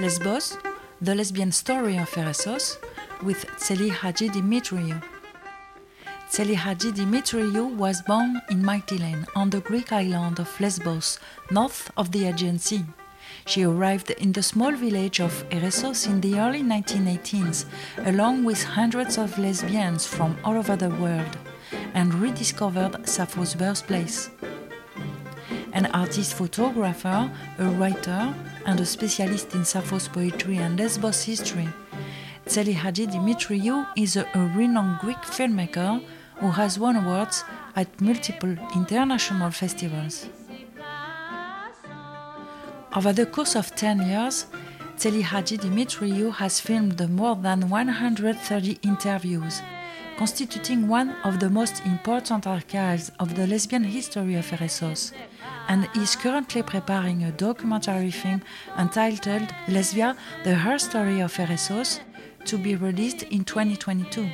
Lesbos, the lesbian story of Eressos, with Tzeli Hadjidimitriou. Tseli Hadji Dimitriou was born in Mytilene on the Greek island of Lesbos, north of the Aegean Sea. She arrived in the small village of Eressos in the early 1918s, along with hundreds of lesbians from all over the world, and rediscovered Sappho's birthplace. An artist photographer, a writer, and a specialist in Sappho's poetry and Lesbos history, Tzeli Hadjidimitriou is a, renowned Greek filmmaker who has won awards at multiple international festivals. Over the course of 10 years, Tzeli Hadjidimitriou has filmed more than 130 interviews, constituting one of the most important archives of the lesbian history of Eressos, and is currently preparing a documentary film entitled Lesvia, the Herstory of Eressos, to be released in 2022.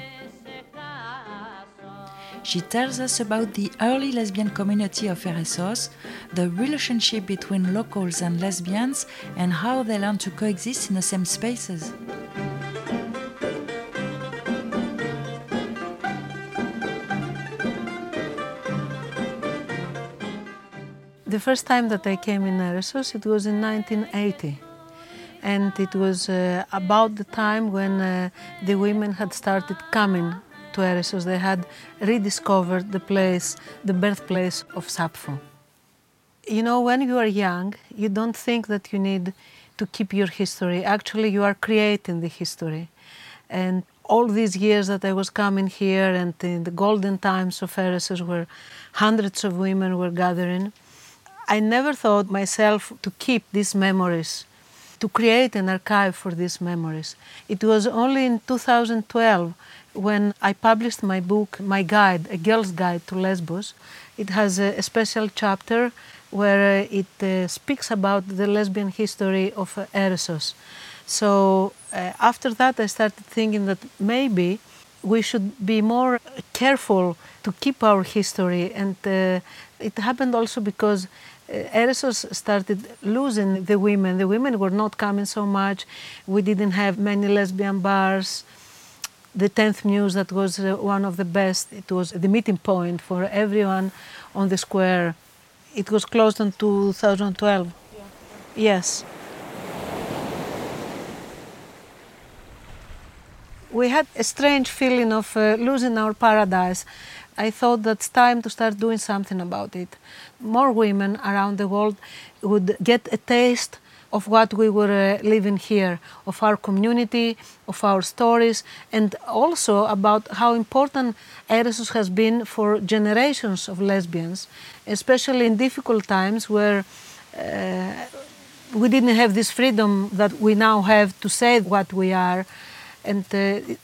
She tells us about the early lesbian community of Eressos, the relationship between locals and lesbians, and how they learn to coexist in the same spaces. The first time that I came in Eressos, it was in 1980. And it was uh, about the time when uh, the women had started coming to Eressos. They had rediscovered the place, the birthplace of Sappho. You know, when you are young, you don't think that you need to keep your history. Actually, you are creating the history. And all these years that I was coming here and in the golden times of Eressos where hundreds of women were gathering, I never thought myself to keep these memories, to create an archive for these memories. It was only in 2012 when I published my book, my guide, A Girl's Guide to Lesbos. It has a, special chapter where uh, it uh, speaks about the lesbian history of uh, Eressos. So after that, I started thinking that maybe we should be more careful to keep our history. And it happened also because Eressos started losing the women. The women were not coming so much. We didn't have many lesbian bars. The 10th Muse, that was uh, one of the best, it was the meeting point for everyone on the square. It was closed in 2012. Yeah. Yes. We had a strange feeling of uh, losing our paradise. I thought that's time to start doing something about it. More women around the world would get a taste of what we were uh, living here, of our community, of our stories, and also about how important Eressos has been for generations of lesbians, especially in difficult times where uh, we didn't have this freedom that we now have to say what we are and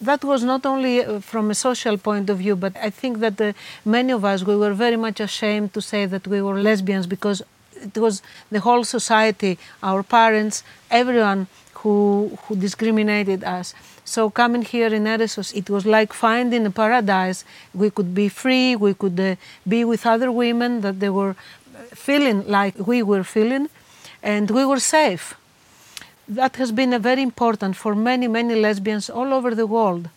that was not only uh, from a social point of view, but I think that many of us we were very much ashamed to say that we were lesbians because it was the whole society, our parents, everyone who who discriminated us. So coming here in Eressos, it was like finding a paradise. We could be free. We could uh, be with other women that they were feeling like we were feeling, and we were safe that has been very important for many, many lesbians all over the world.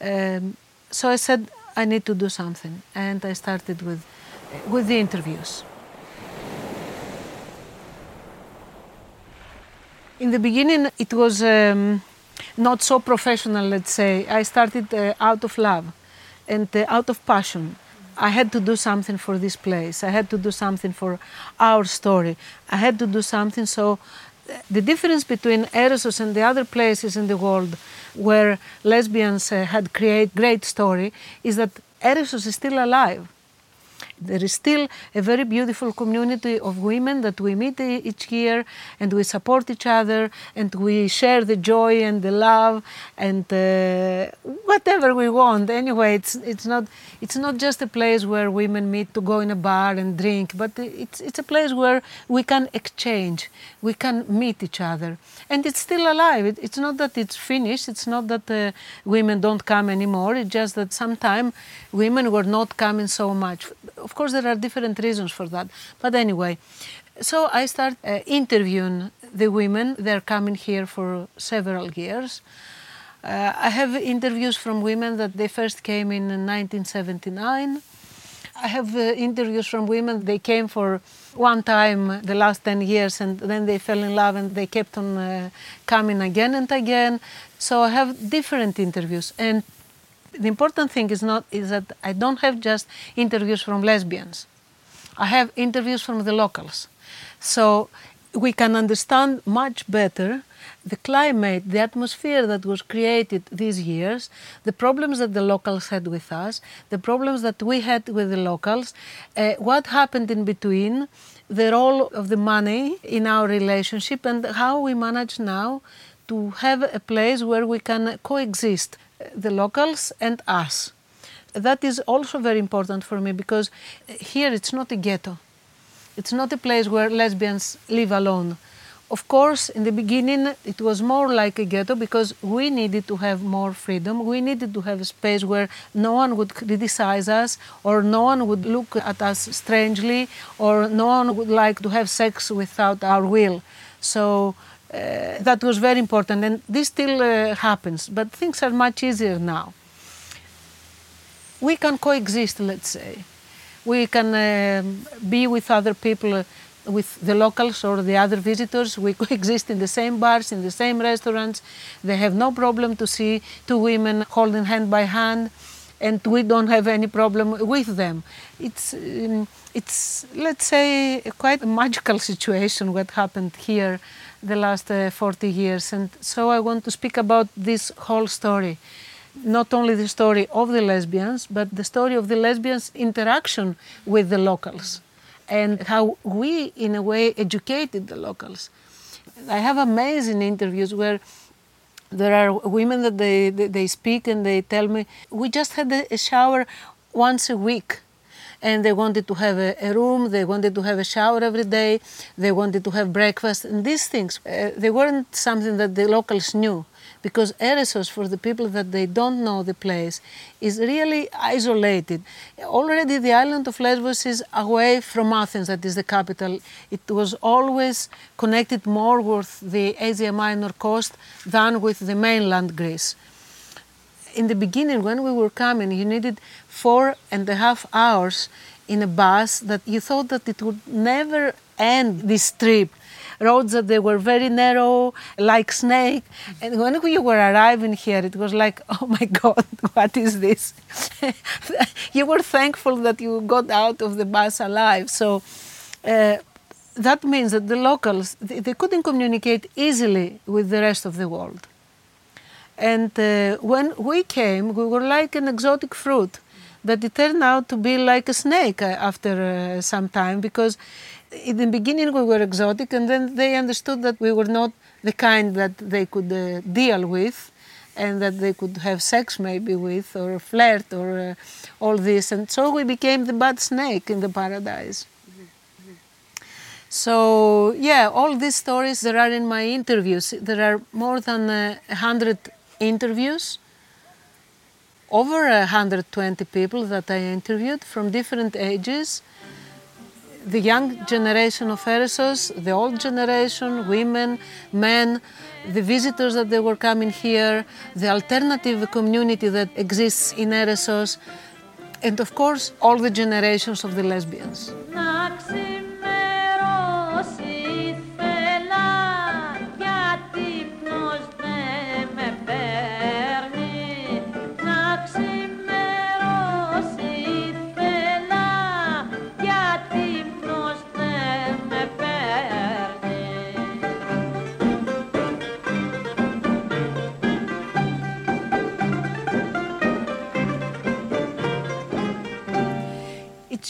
Um, so I said, I need to do something. And I started with, with the interviews. In the beginning, it was um, not so professional, let's say. I started uh, out of love and uh, out of passion. I had to do something for this place. I had to do something for our story. I had to do something so the difference between Eressos and the other places in the world where lesbians uh, had created great story is that Eressos is still alive. There is still a very beautiful community of women that we meet each year and we support each other and we share the joy and the love and uh, whatever we want. Anyway, it's, it's, not, it's not just a place where women meet to go in a bar and drink, but it's, it's a place where we can exchange, we can meet each other. And it's still alive. It, it's not that it's finished, it's not that uh, women don't come anymore, it's just that sometimes women were not coming so much of course, there are different reasons for that. But anyway, so I start uh, interviewing the women, they're coming here for several years. Uh, I have interviews from women that they first came in 1979. I have uh, interviews from women, they came for one time the last 10 years and then they fell in love and they kept on uh, coming again and again. So I have different interviews. And the important thing is not is that I don't have just interviews from lesbians. I have interviews from the locals. So we can understand much better the climate, the atmosphere that was created these years, the problems that the locals had with us, the problems that we had with the locals, uh, what happened in between, the role of the money in our relationship, and how we manage now to have a place where we can coexist, the locals and us. That is also very important for me because here it's not a ghetto. It's not a place where lesbians live alone. Of course, in the beginning, it was more like a ghetto because we needed to have more freedom. We needed to have a space where no one would criticize us, or no one would look at us strangely, or no one would like to have sex without our will. So uh, that was very important, and this still uh, happens, but things are much easier now. We can coexist, let's say. We can um, be with other people with the locals or the other visitors. We coexist in the same bars, in the same restaurants. They have no problem to see two women holding hand by hand, and we don't have any problem with them. It's, um, it's let's say, quite a magical situation what happened here the last uh, 40 years. And so I want to speak about this whole story. Not only the story of the lesbians, but the story of the lesbians' interaction with the locals and how we, in a way, educated the locals. I have amazing interviews where there are women that they, they, they speak and they tell me, we just had a shower once a week. And they wanted to have a, a, room, they wanted to have a shower every day, they wanted to have breakfast, and these things, uh, they weren't something that the locals knew because Eressos, for the people that they don't know the place, is really isolated. Already the island of Lesbos is away from Athens, that is the capital. It was always connected more with the Asia Minor coast than with the mainland Greece. In the beginning, when we were coming, you needed four and a half hours in a bus that you thought that it would never end this trip roads that they were very narrow, like snake. And when we were arriving here, it was like, oh my God, what is this? you were thankful that you got out of the bus alive. So uh, that means that the locals, they, they, couldn't communicate easily with the rest of the world. And uh, when we came, we were like an exotic fruit but it turned out to be like a snake uh, after uh, some time because in the beginning we were exotic and then they understood that we were not the kind that they could uh, deal with and that they could have sex maybe with or flirt or uh, all this. And so we became the bad snake in the paradise. So yeah all these stories there are in my interviews there are more than uh, 100 interviews over 120 people that i interviewed from different ages the young generation of Eressos, the old generation, women, men, the visitors that they were coming here, the alternative community that exists in Eressos, and of course all the generations of the lesbians.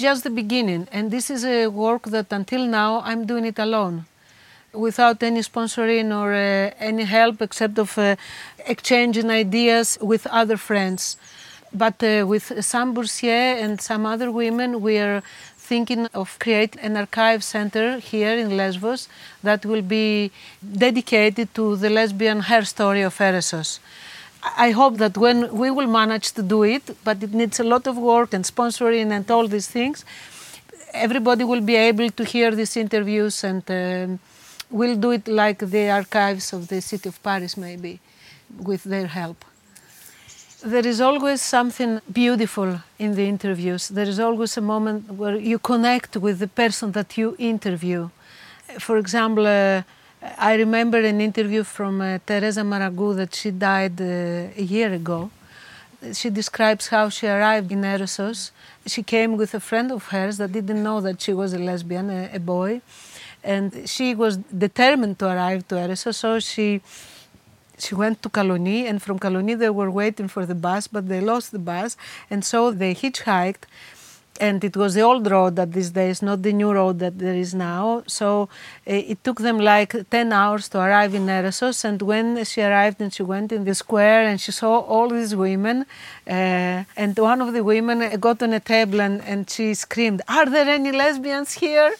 Just the beginning, and this is a work that until now I'm doing it alone, without any sponsoring or uh, any help except of uh, exchanging ideas with other friends. But uh, with Sam Boursier and some other women, we are thinking of create an archive center here in Lesbos that will be dedicated to the lesbian herstory of Eressos. I hope that when we will manage to do it, but it needs a lot of work and sponsoring and all these things, everybody will be able to hear these interviews and um, we'll do it like the archives of the city of Paris, maybe, with their help. There is always something beautiful in the interviews. There is always a moment where you connect with the person that you interview. For example, uh, I remember an interview from uh, Teresa Maragou that she died uh, a year ago. She describes how she arrived in Eressos. She came with a friend of hers that didn't know that she was a lesbian, a, a boy, and she was determined to arrive to Eressos. So she she went to Kaloni, and from Kaloni they were waiting for the bus, but they lost the bus, and so they hitchhiked and it was the old road that these days, not the new road that there is now. So uh, it took them like 10 hours to arrive in Eressos. And when she arrived and she went in the square and she saw all these women, uh, and one of the women got on a table and, and she screamed, Are there any lesbians here?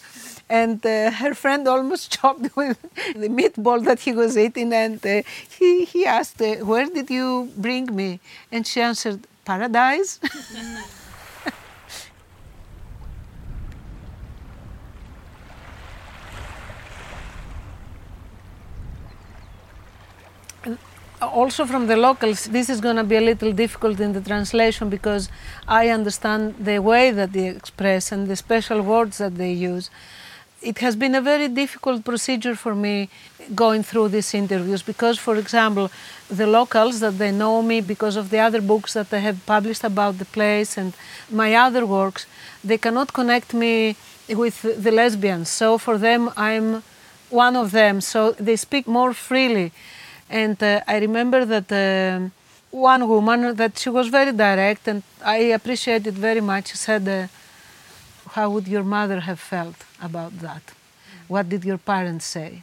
and uh, her friend almost choked with the meatball that he was eating and uh, he, he asked uh, where did you bring me and she answered paradise also from the locals, this is going to be a little difficult in the translation because I understand the way that they express and the special words that they use. It has been a very difficult procedure for me going through these interviews because, for example, the locals that they know me because of the other books that I have published about the place and my other works, they cannot connect me with the lesbians. So for them, I'm one of them. So they speak more freely and uh, I remember that uh, one woman that she was very direct, and I appreciated very much. She said, uh, "How would your mother have felt about that? What did your parents say?"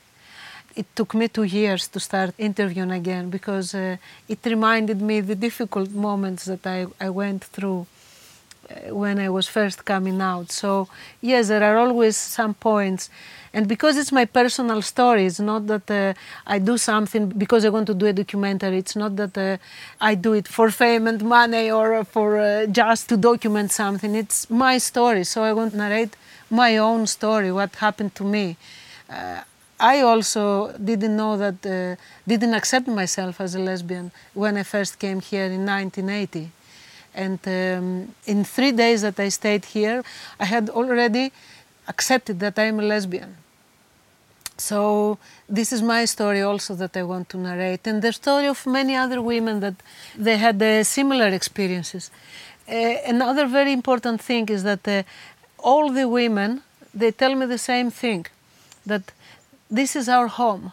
It took me two years to start interviewing again because uh, it reminded me the difficult moments that I, I went through when I was first coming out. So yes, there are always some points and because it's my personal story, it's not that uh, I do something because I want to do a documentary. It's not that uh, I do it for fame and money or for uh, just to document something. It's my story, so I want to narrate my own story, what happened to me. Uh, I also didn't know that, uh, didn't accept myself as a lesbian when I first came here in 1980. And um, in three days that I stayed here, I had already accepted that I'm a lesbian. So this is my story also that I want to narrate, and the story of many other women that they had uh, similar experiences. Uh, another very important thing is that uh, all the women they tell me the same thing, that this is our home.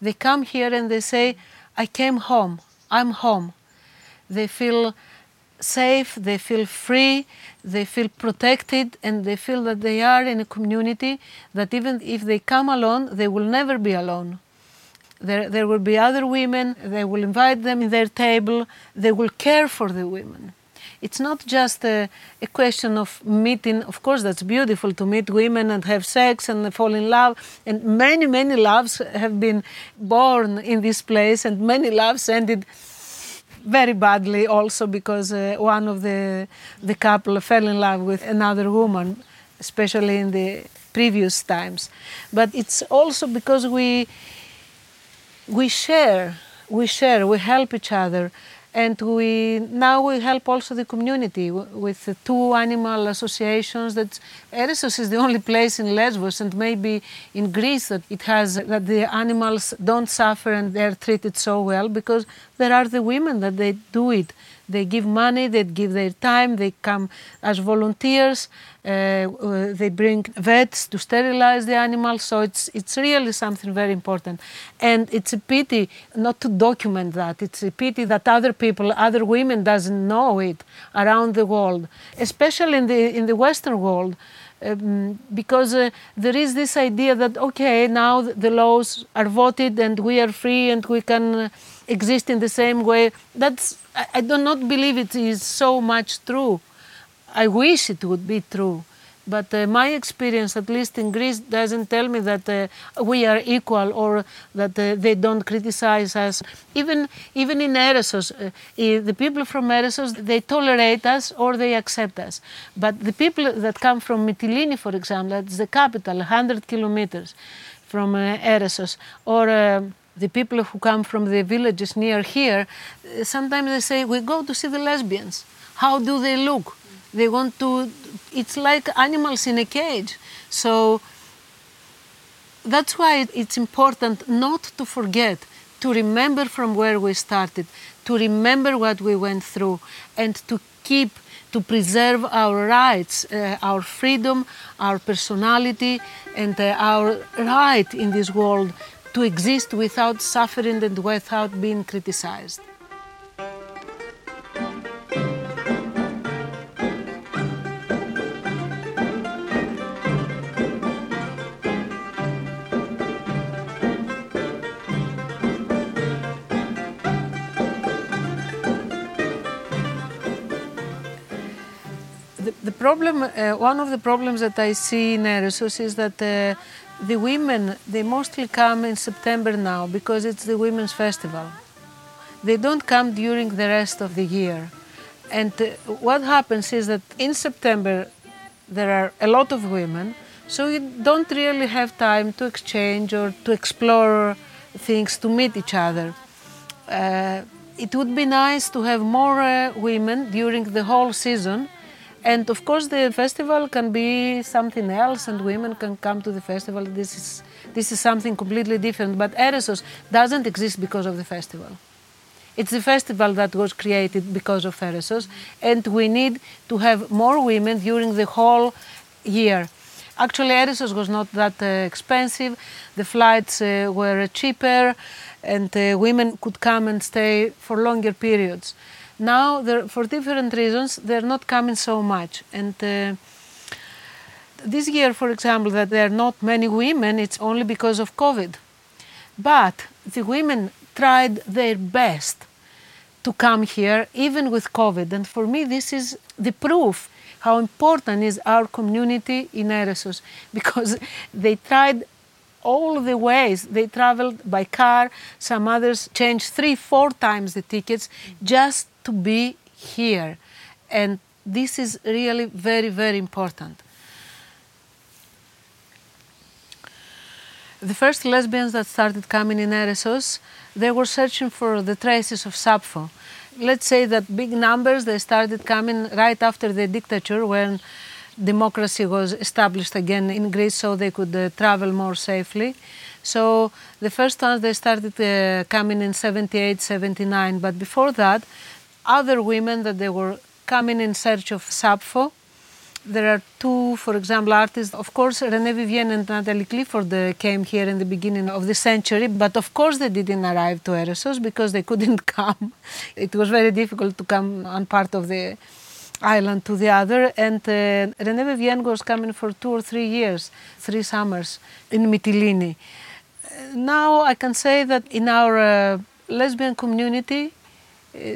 They come here and they say, "I came home. I'm home." They feel safe, they feel free, they feel protected, and they feel that they are in a community that even if they come alone, they will never be alone. There, there will be other women, they will invite them in their table, they will care for the women. It's not just a, a question of meeting, of course, that's beautiful to meet women and have sex and fall in love. And many, many loves have been born in this place, and many loves ended very badly also because uh, one of the the couple fell in love with another woman especially in the previous times. But it's also because we we share we share we help each other and we now we help also the community with two animal associations that Eressos is the only place in Lesbos and maybe in Greece that it has that the animals don't suffer and they're treated so well because there are the women that they do it they give money, they give their time, they come as volunteers, uh, uh, they bring vets to sterilize the animals. So it's, it's really something very important. And it's a pity not to document that. It's a pity that other people, other women doesn't know it around the world, especially in the, in the Western world. Um, because uh, there is this idea that okay now the laws are voted and we are free and we can uh, exist in the same way that's I, I do not believe it is so much true. I wish it would be true. But uh, my experience, at least in Greece, doesn't tell me that uh, we are equal or that uh, they don't criticize us. Even even in Eressos, uh, the people from Eressos they tolerate us or they accept us. But the people that come from Mytilene, for example, that's the capital, 100 kilometers, from uh, Eressos or uh, the people who come from the villages near here, uh, sometimes they say, We go to see the lesbians. How do they look? They want to, it's like animals in a cage. So that's why it's important not to forget, to remember from where we started, to remember what we went through, and to keep, to preserve our rights, uh, our freedom, our personality, and uh, our right in this world to exist without suffering and without being criticized. The, problem, uh, one of the problems that I see in Eressos is that uh, the women, they mostly come in September now because it's the Women's Festival. They don't come during the rest of the year. And uh, what happens is that in September there are a lot of women, so you don't really have time to exchange or to explore things, to meet each other. Uh, it would be nice to have more uh, women during the whole season and of course, the festival can be something else, and women can come to the festival. This is this is something completely different. But Eressos doesn't exist because of the festival. It's the festival that was created because of Eressos, and we need to have more women during the whole year. Actually, Eressos was not that uh, expensive. The flights uh, were cheaper, and uh, women could come and stay for longer periods. Now, for different reasons, they're not coming so much. And uh, this year, for example, that there are not many women, it's only because of COVID. But the women tried their best to come here, even with COVID. And for me, this is the proof how important is our community in Eressos because they tried all the ways. They traveled by car, some others changed three, four times the tickets just to be here. And this is really very, very important. The first lesbians that started coming in Eressos, they were searching for the traces of Sappho. Let's say that big numbers, they started coming right after the dictature when democracy was established again in Greece so they could uh, travel more safely. So the first ones they started uh, coming in 78, 79, but before that other women that they were coming in search of Sappho. There are two, for example, artists. Of course, Renée Vivien and Natalie Clifford came here in the beginning of the century, but of course they didn't arrive to Eressos because they couldn't come. It was very difficult to come on part of the island to the other. And uh, Renée Vivien was coming for two or three years, three summers in Mytilene. Now I can say that in our uh, lesbian community,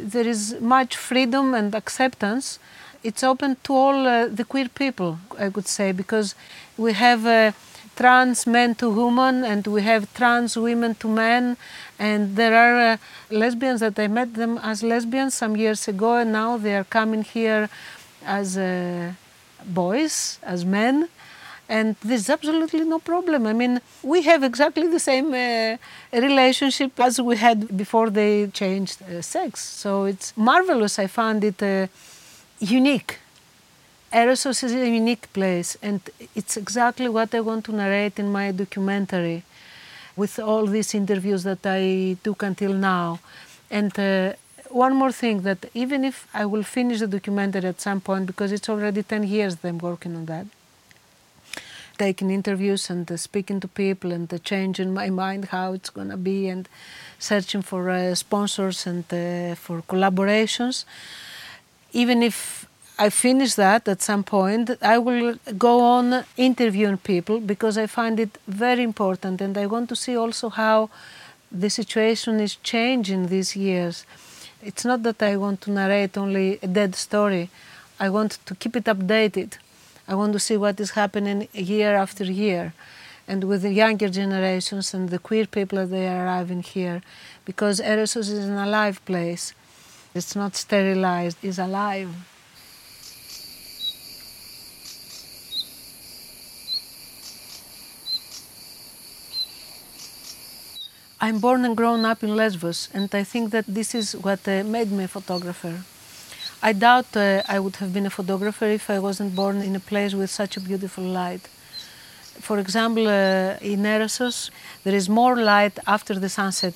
there is much freedom and acceptance. It's open to all uh, the queer people, I would say, because we have uh, trans men to women and we have trans women to men. And there are uh, lesbians that I met them as lesbians some years ago, and now they are coming here as uh, boys, as men and there's absolutely no problem. I mean, we have exactly the same uh, relationship as we had before they changed uh, sex. So it's marvelous. I found it uh, unique. Eressos is a unique place, and it's exactly what I want to narrate in my documentary with all these interviews that I took until now. And uh, one more thing that even if I will finish the documentary at some point, because it's already 10 years that I'm working on that, taking interviews and uh, speaking to people and uh, changing my mind how it's going to be and searching for uh, sponsors and uh, for collaborations. Even if I finish that at some point, I will go on interviewing people because I find it very important and I want to see also how the situation is changing these years. It's not that I want to narrate only a dead story, I want to keep it updated. I want to see what is happening year after year and with the younger generations and the queer people that are arriving here because Eressos is an alive place. It's not sterilized, it's alive. I'm born and grown up in Lesbos, and I think that this is what uh, made me a photographer. I doubt uh, I would have been a photographer if I wasn't born in a place with such a beautiful light. For example, uh, in Eressos, there is more light after the sunset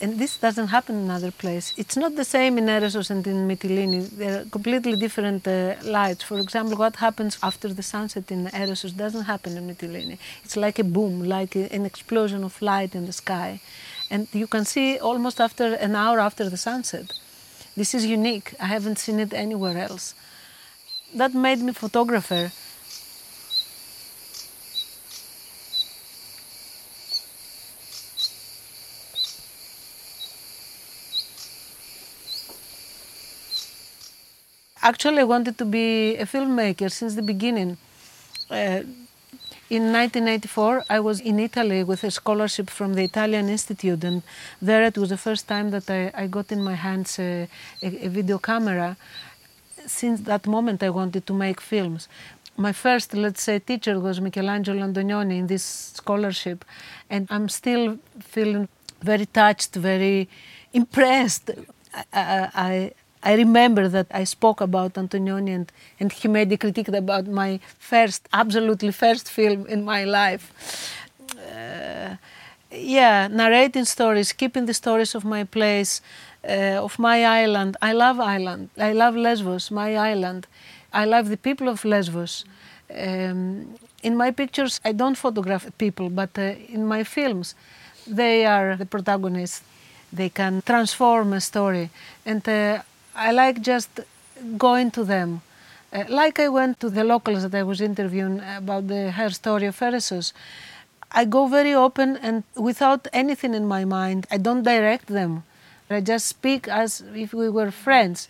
and this doesn't happen in other places. It's not the same in Eressos and in Mytilene. They're completely different uh, lights. For example, what happens after the sunset in Eressos doesn't happen in Mytilene. It's like a boom, like an explosion of light in the sky. And you can see almost after an hour after the sunset. This is unique. I haven't seen it anywhere else. That made me photographer Actually, I wanted to be a filmmaker since the beginning. Uh, in 1984, I was in Italy with a scholarship from the Italian Institute, and there it was the first time that I, I got in my hands a, a, a, video camera. Since that moment, I wanted to make films. My first, let's say, teacher was Michelangelo Antonioni in this scholarship, and I'm still feeling very touched, very impressed. I, I, I remember that I spoke about Antonioni and, and he made a critique about my first, absolutely first film in my life. Uh, yeah, narrating stories, keeping the stories of my place, uh, of my island. I love island. I love Lesbos, my island. I love the people of Lesbos. Um, in my pictures, I don't photograph people, but uh, in my films, they are the protagonists. They can transform a story. And uh, I like just going to them. Uh, like I went to the locals that I was interviewing about the herstory of Eressos. I go very open and without anything in my mind. I don't direct them. I just speak as if we were friends.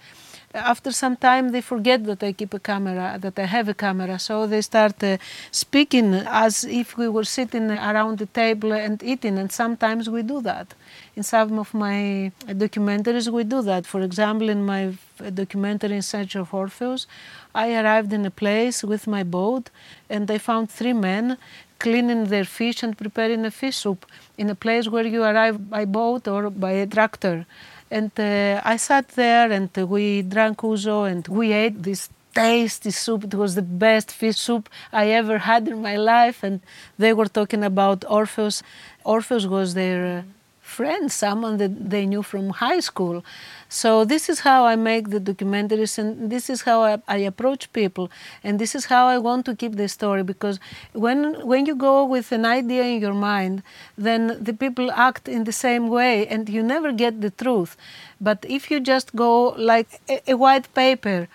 After some time, they forget that I keep a camera, that I have a camera, so they start uh, speaking as if we were sitting around the table and eating, and sometimes we do that. In some of my documentaries, we do that. For example, in my documentary In Search of Orpheus, I arrived in a place with my boat and I found three men cleaning their fish and preparing a fish soup in a place where you arrive by boat or by a tractor. And uh, I sat there and we drank ouzo and we ate this tasty soup. It was the best fish soup I ever had in my life. And they were talking about Orpheus. Orpheus was their uh, friend, someone that they knew from high school. So this is how I make the documentaries, and this is how I, I, approach people, and this is how I want to keep the story. Because when when you go with an idea in your mind, then the people act in the same way, and you never get the truth. But if you just go like a, a white paper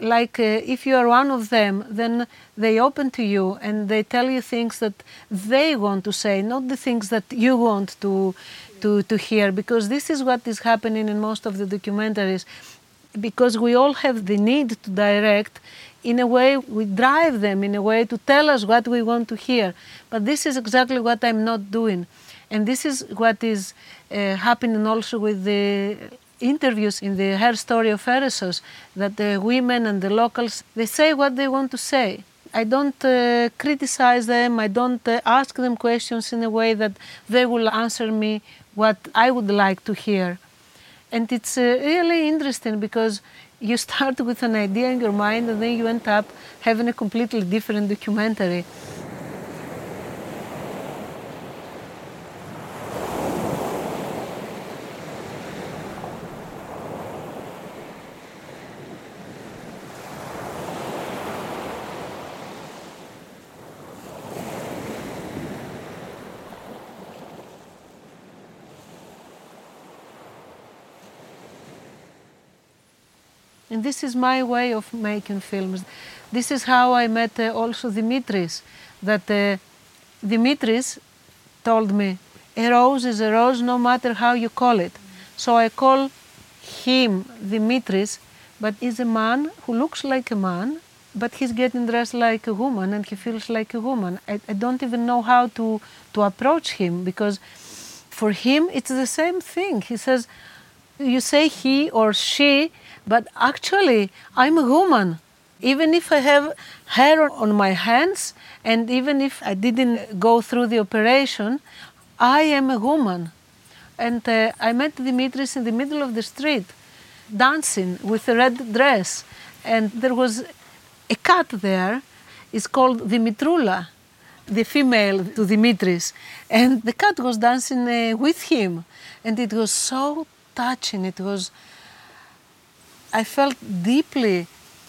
like uh, if you are one of them, then they open to you and they tell you things that they want to say, not the things that you want to to, to hear. Because this is what is happening in most of the documentaries. Because we all have the need to direct in a way we drive them in a way to tell us what we want to hear. But this is exactly what i'm not doing. And this is what is uh, happening also with the interviews in the herstory of Eressos that the women and the locals they say what they want to say I don't uh, criticize them, I don't uh, ask them questions in a way that they will answer me what I would like to hear. And it's uh, really interesting because you start with an idea in your mind and then you end up having a completely different documentary. And this is my way of making films. This is how I met uh, also Dimitris, that uh, Dimitris told me, a rose is a rose no matter how you call it. So I call him Dimitris, but he's a man who looks like a man, but he's getting dressed like a woman and he feels like a woman. I, I don't even know how to, to approach him because for him it's the same thing. He says, you say he or she, but actually, I'm a woman. Even if I have hair on my hands, and even if I didn't go through the operation, I am a woman. and uh, I met Dimitris in the middle of the street, dancing with a red dress, and there was a cat there. It's called Dimitrula, the female to Dimitris, and the cat was dancing uh, with him, and it was so touching. It was. I felt deeply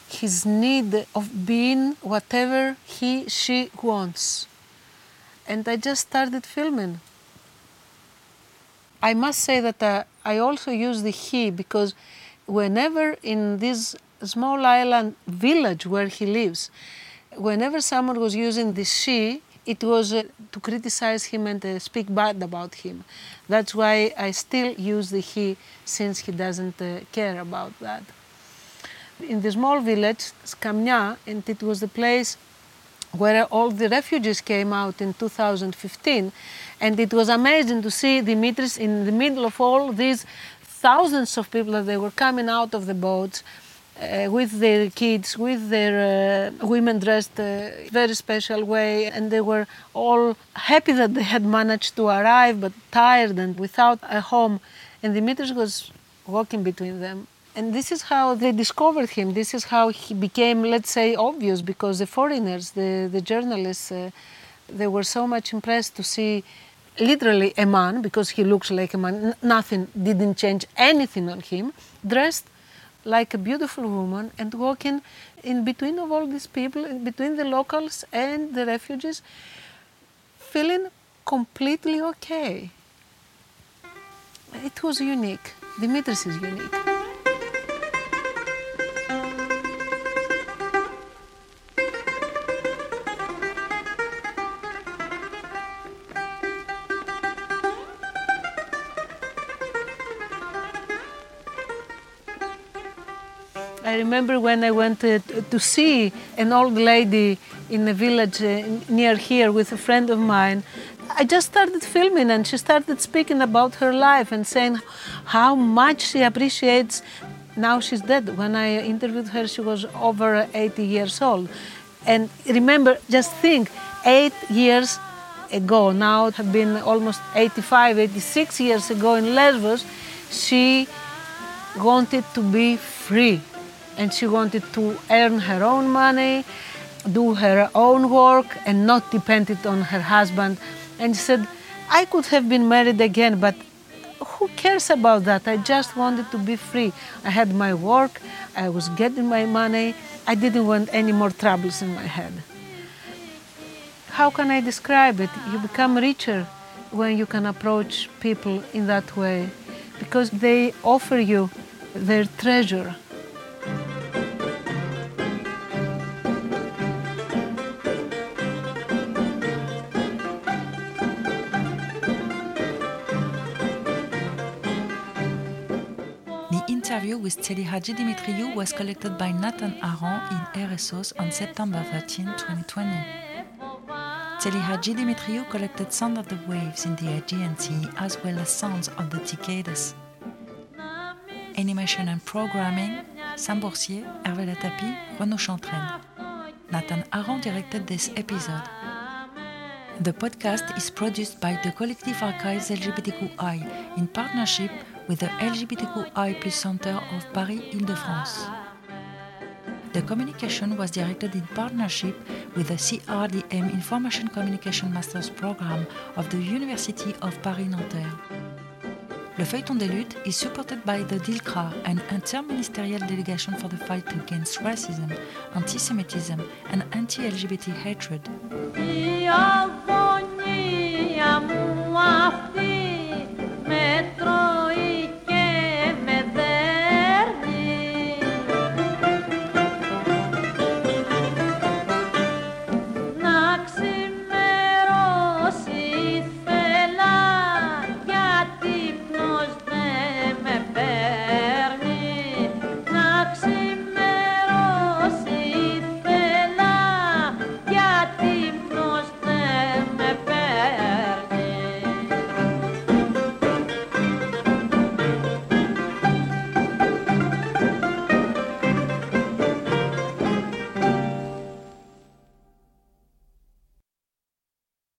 his need of being whatever he she wants. And i just started filming. I must say that uh, i also use the he because whenever in this small island village where he lives whenever someone was using the she it was uh, to criticize him and uh, speak bad about him that's why i still use the he since he doesn't uh, care about that in the small village, Skamnia, and it was the place where all the refugees came out in 2015. And it was amazing to see Dimitris in the middle of all these thousands of people that they were coming out of the boats uh, with their kids, with their uh, women dressed uh, very special way, and they were all happy that they had managed to arrive, but tired and without a home. And Dimitris was walking between them and this is how they discovered him. This is how he became, let's say, obvious because the foreigners, the, the journalists, uh, they were so much impressed to see literally a man because he looks like a man. nothing didn't change anything on him, dressed like a beautiful woman and walking in between of all these people, between the locals and the refugees, feeling completely okay. It was unique. Dimitris is unique. Remember when I went to, to see an old lady in a village uh, near here with a friend of mine. I just started filming and she started speaking about her life and saying how much she appreciates. Now she's dead. When I interviewed her, she was over 80 years old. And remember, just think, eight years ago, now had been almost 85, 86 years ago in Lesbos, she wanted to be free and she wanted to earn her own money, do her own work, and not dependent on her husband. And she said, I could have been married again, but who cares about that? I just wanted to be free. I had my work, I was getting my money, I didn't want any more troubles in my head. How can I describe it? You become richer when you can approach people in that way because they offer you their treasure. Interview with Tzeli Hadjidimitriou was collected by Nathan Harran in Eressos on September 13, 2020. Tzeli Hadjidimitriou collected sound of the waves in the Aegean Sea as well as sounds of the cicadas. Animation and programming, Sam Boursier, Hervé Latapi, Renaud Chantraine. Nathan Harran directed this episode. The podcast is produced by the Collective Archives LGBTQI in partnership with the LGBTQI Center of Paris Ile-de-France. The communication was directed in partnership with the CRDM Information Communication Masters Program of the University of Paris-Nanterre. Le Feuilleton des Luttes is supported by the DILCRA, an interministerial delegation for the fight against racism, anti Semitism, and anti LGBT hatred.